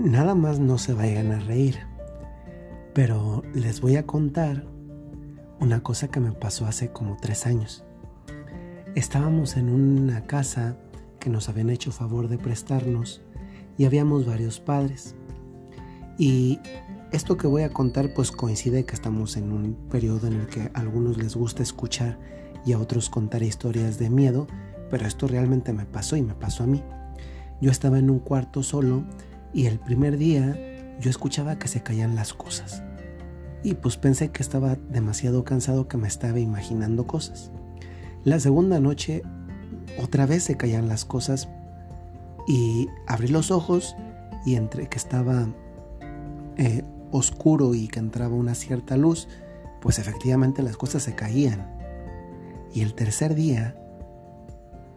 Nada más no se vayan a reír, pero les voy a contar una cosa que me pasó hace como tres años. Estábamos en una casa que nos habían hecho favor de prestarnos y habíamos varios padres. Y esto que voy a contar pues coincide que estamos en un periodo en el que a algunos les gusta escuchar y a otros contar historias de miedo, pero esto realmente me pasó y me pasó a mí. Yo estaba en un cuarto solo y el primer día yo escuchaba que se caían las cosas. Y pues pensé que estaba demasiado cansado que me estaba imaginando cosas. La segunda noche otra vez se caían las cosas y abrí los ojos y entre que estaba eh, oscuro y que entraba una cierta luz, pues efectivamente las cosas se caían. Y el tercer día,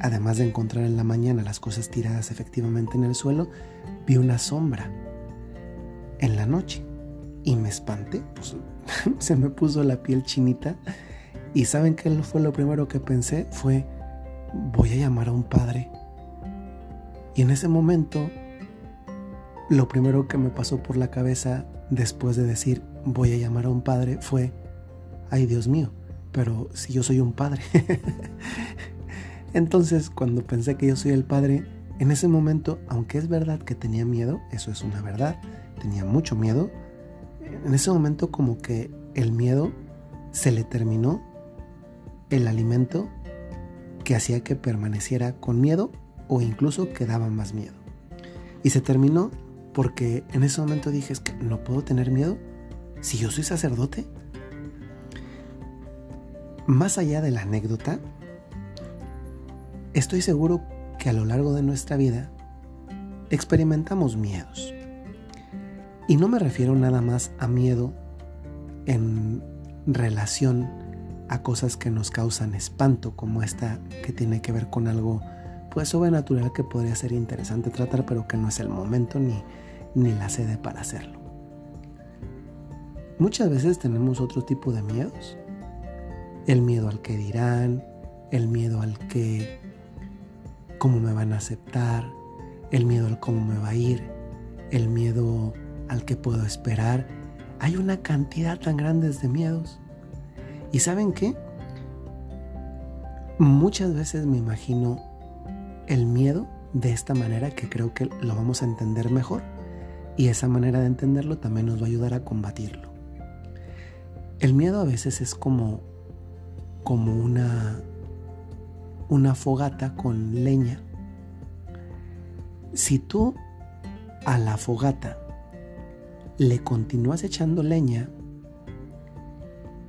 además de encontrar en la mañana las cosas tiradas efectivamente en el suelo, vi una sombra en la noche y me espanté, pues se me puso la piel chinita y saben qué fue lo primero que pensé fue voy a llamar a un padre. Y en ese momento lo primero que me pasó por la cabeza después de decir voy a llamar a un padre fue ay Dios mío, pero si yo soy un padre. Entonces, cuando pensé que yo soy el padre, en ese momento, aunque es verdad que tenía miedo, eso es una verdad, tenía mucho miedo, en ese momento como que el miedo se le terminó el alimento que hacía que permaneciera con miedo o incluso que daba más miedo. Y se terminó porque en ese momento dije, es que no puedo tener miedo si yo soy sacerdote. Más allá de la anécdota, estoy seguro que a lo largo de nuestra vida experimentamos miedos. Y no me refiero nada más a miedo en relación a cosas que nos causan espanto, como esta que tiene que ver con algo pues sobrenatural que podría ser interesante tratar, pero que no es el momento ni, ni la sede para hacerlo. Muchas veces tenemos otro tipo de miedos. El miedo al que dirán, el miedo al que cómo me van a aceptar, el miedo al cómo me va a ir, el miedo al que puedo esperar. Hay una cantidad tan grande de miedos. ¿Y saben qué? Muchas veces me imagino el miedo de esta manera que creo que lo vamos a entender mejor y esa manera de entenderlo también nos va a ayudar a combatirlo. El miedo a veces es como como una una fogata con leña. Si tú a la fogata le continúas echando leña,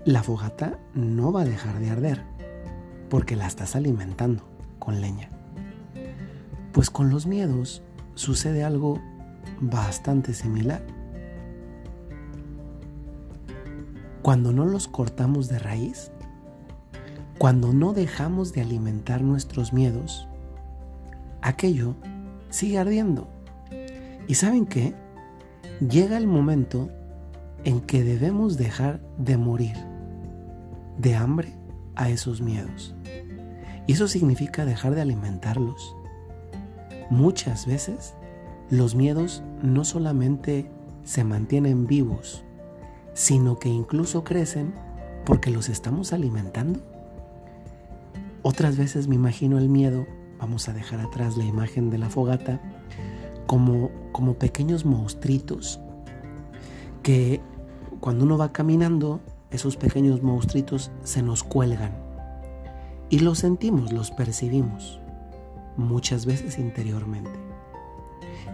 la fogata no va a dejar de arder porque la estás alimentando con leña. Pues con los miedos sucede algo bastante similar. Cuando no los cortamos de raíz, cuando no dejamos de alimentar nuestros miedos, aquello sigue ardiendo. ¿Y saben qué? Llega el momento en que debemos dejar de morir de hambre a esos miedos. Y eso significa dejar de alimentarlos. Muchas veces los miedos no solamente se mantienen vivos, sino que incluso crecen porque los estamos alimentando. Otras veces me imagino el miedo, vamos a dejar atrás la imagen de la fogata, como, como pequeños monstruitos que cuando uno va caminando esos pequeños monstruitos se nos cuelgan. Y los sentimos, los percibimos, muchas veces interiormente.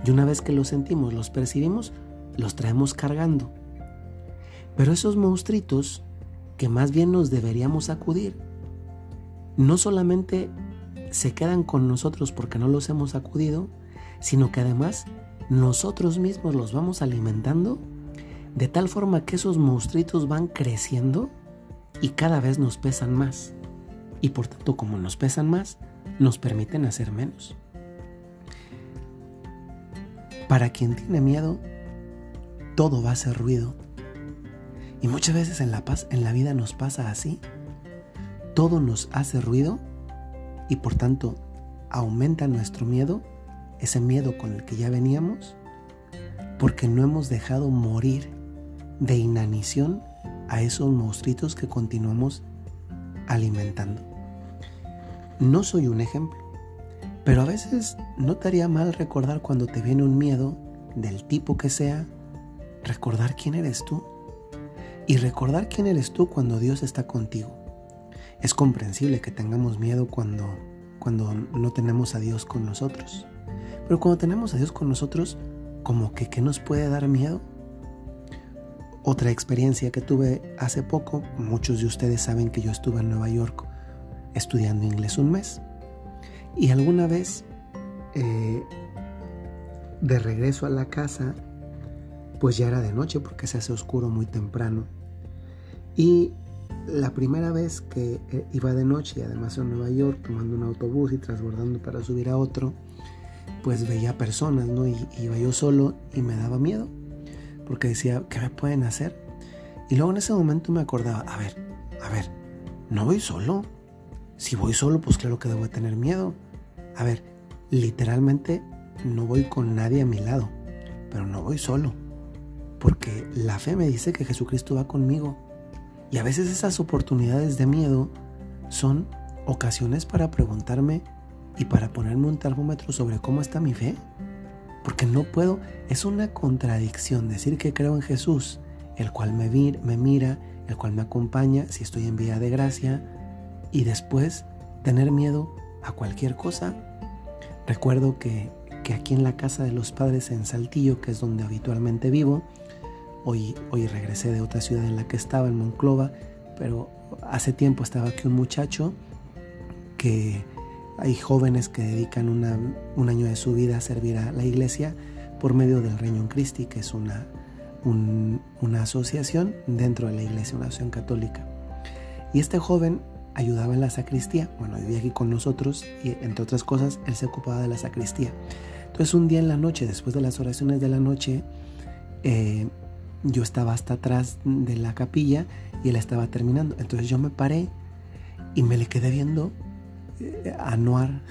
Y una vez que los sentimos, los percibimos, los traemos cargando. Pero esos monstruitos que más bien nos deberíamos acudir, no solamente se quedan con nosotros porque no los hemos acudido, sino que además nosotros mismos los vamos alimentando de tal forma que esos monstruitos van creciendo y cada vez nos pesan más. Y por tanto, como nos pesan más, nos permiten hacer menos. Para quien tiene miedo, todo va a ser ruido. Y muchas veces en la paz, en la vida nos pasa así. Todo nos hace ruido y por tanto aumenta nuestro miedo, ese miedo con el que ya veníamos, porque no hemos dejado morir de inanición a esos monstruitos que continuamos alimentando. No soy un ejemplo, pero a veces no te haría mal recordar cuando te viene un miedo, del tipo que sea, recordar quién eres tú y recordar quién eres tú cuando Dios está contigo. Es comprensible que tengamos miedo cuando, cuando no tenemos a Dios con nosotros. Pero cuando tenemos a Dios con nosotros, como que ¿qué nos puede dar miedo? Otra experiencia que tuve hace poco, muchos de ustedes saben que yo estuve en Nueva York estudiando inglés un mes. Y alguna vez, eh, de regreso a la casa, pues ya era de noche porque se hace oscuro muy temprano. Y la primera vez que eh, iba de noche, y además en Nueva York, tomando un autobús y transbordando para subir a otro, pues veía personas, ¿no? Y iba yo solo y me daba miedo porque decía, ¿qué me pueden hacer? Y luego en ese momento me acordaba, a ver, a ver, no voy solo. Si voy solo, pues claro que debo tener miedo. A ver, literalmente no voy con nadie a mi lado, pero no voy solo. Porque la fe me dice que Jesucristo va conmigo. Y a veces esas oportunidades de miedo son ocasiones para preguntarme y para ponerme un termómetro sobre cómo está mi fe. Porque no puedo, es una contradicción decir que creo en Jesús, el cual me, mira, el cual me acompaña si estoy en vía de gracia, y después tener miedo a cualquier cosa. Recuerdo que, que aquí en la casa de los padres en Saltillo, que es donde habitualmente vivo, hoy, hoy regresé de otra ciudad en la que estaba, en Monclova, pero hace tiempo estaba aquí un muchacho que hay jóvenes que dedican un año de su vida a servir a la iglesia por medio del Reino Christi, que es una, una asociación dentro de la iglesia, una asociación católica. Y este joven ayudaba en la sacristía, bueno, vivía aquí con nosotros y entre otras cosas, él se ocupaba de la sacristía. Entonces un día en la noche, después de las oraciones de la noche, eh, yo estaba hasta atrás de la capilla y él estaba terminando. Entonces yo me paré y me le quedé viendo Anuar,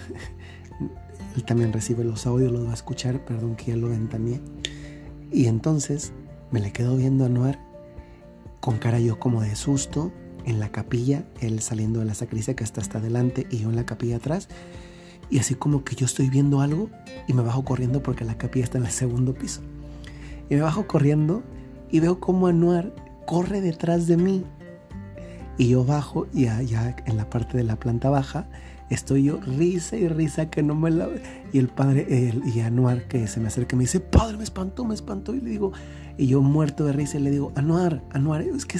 él también recibe los audios, los va a escuchar, perdón que ya lo ventaneé. Y entonces me le quedo viendo a Anuar con cara yo como de susto en la capilla, él saliendo de la sacristía que está hasta adelante y yo en la capilla atrás. Y así como que yo estoy viendo algo y me bajo corriendo porque la capilla está en el segundo piso. Y me bajo corriendo y veo como Anuar corre detrás de mí. Y yo bajo y allá en la parte de la planta baja Estoy yo risa y risa que no me la... Y el padre, el, y Anuar que se me acerca y me dice, padre, me espantó, me espantó. Y le digo, y yo muerto de risa le digo, Anuar, Anuar, es que,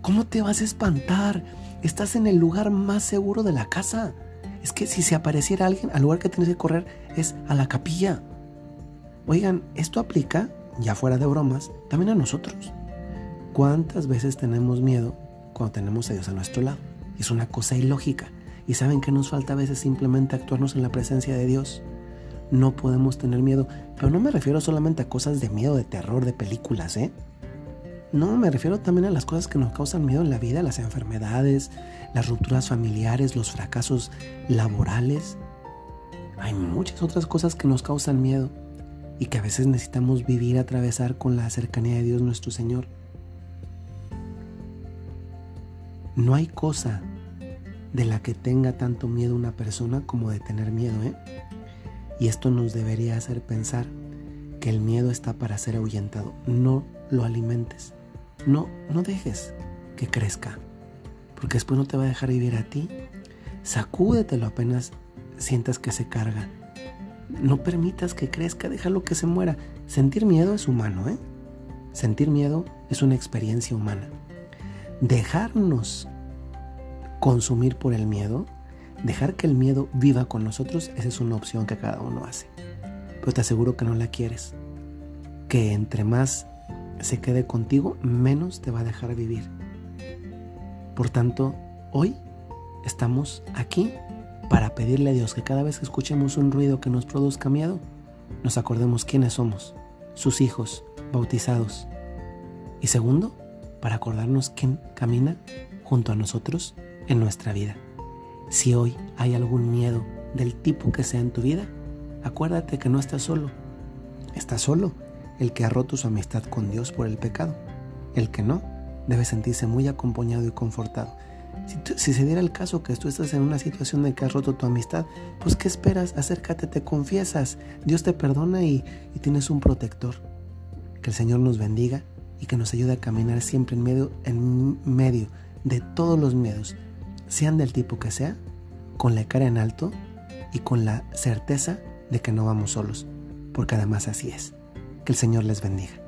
¿cómo te vas a espantar? Estás en el lugar más seguro de la casa. Es que si se apareciera alguien, al lugar que tienes que correr es a la capilla. Oigan, esto aplica, ya fuera de bromas, también a nosotros. ¿Cuántas veces tenemos miedo cuando tenemos a Dios a nuestro lado? Es una cosa ilógica. Y saben que nos falta a veces simplemente actuarnos en la presencia de Dios. No podemos tener miedo, pero no me refiero solamente a cosas de miedo, de terror, de películas, ¿eh? No, me refiero también a las cosas que nos causan miedo en la vida, las enfermedades, las rupturas familiares, los fracasos laborales. Hay muchas otras cosas que nos causan miedo y que a veces necesitamos vivir, atravesar con la cercanía de Dios nuestro Señor. No hay cosa de la que tenga tanto miedo una persona como de tener miedo, ¿eh? Y esto nos debería hacer pensar que el miedo está para ser ahuyentado. No lo alimentes. No, no dejes que crezca. Porque después no te va a dejar vivir a ti. Sacúdetelo apenas sientas que se carga. No permitas que crezca, déjalo que se muera. Sentir miedo es humano, ¿eh? Sentir miedo es una experiencia humana. Dejarnos consumir por el miedo, dejar que el miedo viva con nosotros, esa es una opción que cada uno hace. Pero te aseguro que no la quieres. Que entre más se quede contigo, menos te va a dejar vivir. Por tanto, hoy estamos aquí para pedirle a Dios que cada vez que escuchemos un ruido que nos produzca miedo, nos acordemos quiénes somos, sus hijos, bautizados. Y segundo, para acordarnos quién camina junto a nosotros en nuestra vida. Si hoy hay algún miedo del tipo que sea en tu vida, acuérdate que no estás solo. Estás solo, el que ha roto su amistad con Dios por el pecado. El que no, debe sentirse muy acompañado y confortado. Si, se diera el caso que tú estás en una situación de que has roto tu amistad, pues ¿qué esperas? Acércate, te confiesas, Dios te perdona y, y tienes un protector. Que el Señor nos bendiga y que nos ayude a caminar siempre en medio, en medio de todos los miedos, sean del tipo que sea, con la cara en alto y con la certeza de que no vamos solos, porque además así es. Que el Señor les bendiga.